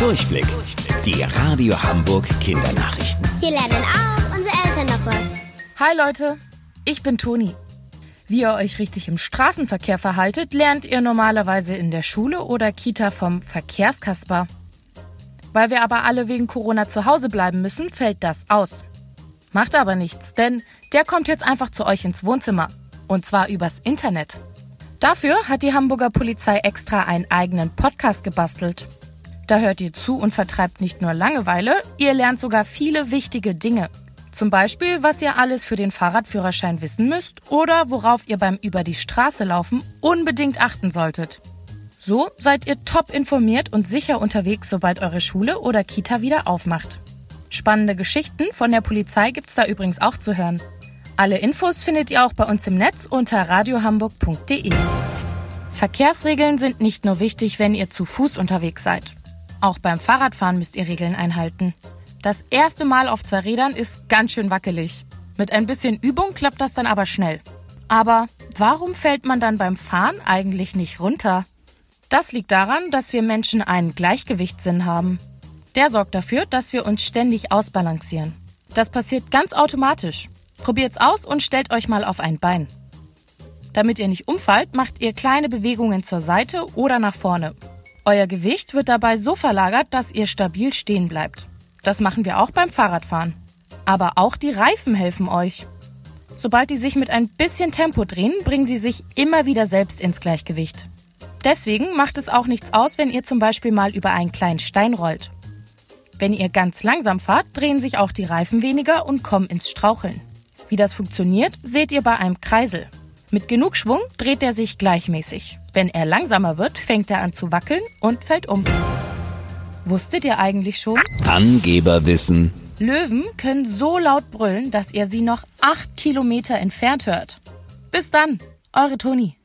Durchblick. Die Radio Hamburg Kindernachrichten. Hier lernen auch unsere Eltern noch was. Hi Leute, ich bin Toni. Wie ihr euch richtig im Straßenverkehr verhaltet, lernt ihr normalerweise in der Schule oder Kita vom Verkehrskasper. Weil wir aber alle wegen Corona zu Hause bleiben müssen, fällt das aus. Macht aber nichts, denn der kommt jetzt einfach zu euch ins Wohnzimmer. Und zwar übers Internet. Dafür hat die Hamburger Polizei extra einen eigenen Podcast gebastelt. Da hört ihr zu und vertreibt nicht nur Langeweile, ihr lernt sogar viele wichtige Dinge. Zum Beispiel, was ihr alles für den Fahrradführerschein wissen müsst oder worauf ihr beim über die Straße laufen unbedingt achten solltet. So seid ihr top informiert und sicher unterwegs, sobald eure Schule oder Kita wieder aufmacht. Spannende Geschichten von der Polizei gibt's da übrigens auch zu hören. Alle Infos findet ihr auch bei uns im Netz unter radiohamburg.de. Verkehrsregeln sind nicht nur wichtig, wenn ihr zu Fuß unterwegs seid. Auch beim Fahrradfahren müsst ihr Regeln einhalten. Das erste Mal auf zwei Rädern ist ganz schön wackelig. Mit ein bisschen Übung klappt das dann aber schnell. Aber warum fällt man dann beim Fahren eigentlich nicht runter? Das liegt daran, dass wir Menschen einen Gleichgewichtssinn haben. Der sorgt dafür, dass wir uns ständig ausbalancieren. Das passiert ganz automatisch. Probiert's aus und stellt euch mal auf ein Bein. Damit ihr nicht umfallt, macht ihr kleine Bewegungen zur Seite oder nach vorne. Euer Gewicht wird dabei so verlagert, dass ihr stabil stehen bleibt. Das machen wir auch beim Fahrradfahren. Aber auch die Reifen helfen euch. Sobald die sich mit ein bisschen Tempo drehen, bringen sie sich immer wieder selbst ins Gleichgewicht. Deswegen macht es auch nichts aus, wenn ihr zum Beispiel mal über einen kleinen Stein rollt. Wenn ihr ganz langsam fahrt, drehen sich auch die Reifen weniger und kommen ins Straucheln. Wie das funktioniert, seht ihr bei einem Kreisel. Mit genug Schwung dreht er sich gleichmäßig. Wenn er langsamer wird, fängt er an zu wackeln und fällt um. Wusstet ihr eigentlich schon? Angeberwissen. Löwen können so laut brüllen, dass ihr sie noch acht Kilometer entfernt hört. Bis dann, eure Toni.